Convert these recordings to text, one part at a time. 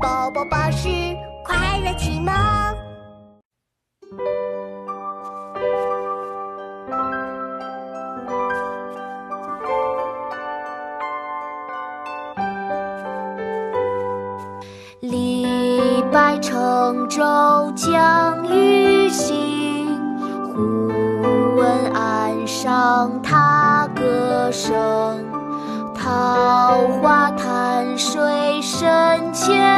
宝宝巴士快乐启蒙。李白乘舟将欲行，忽闻岸上踏歌声。桃花潭水深千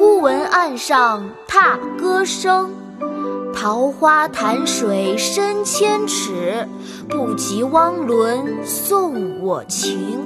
忽闻岸上踏歌声。桃花潭水深千尺，不及汪伦送我情。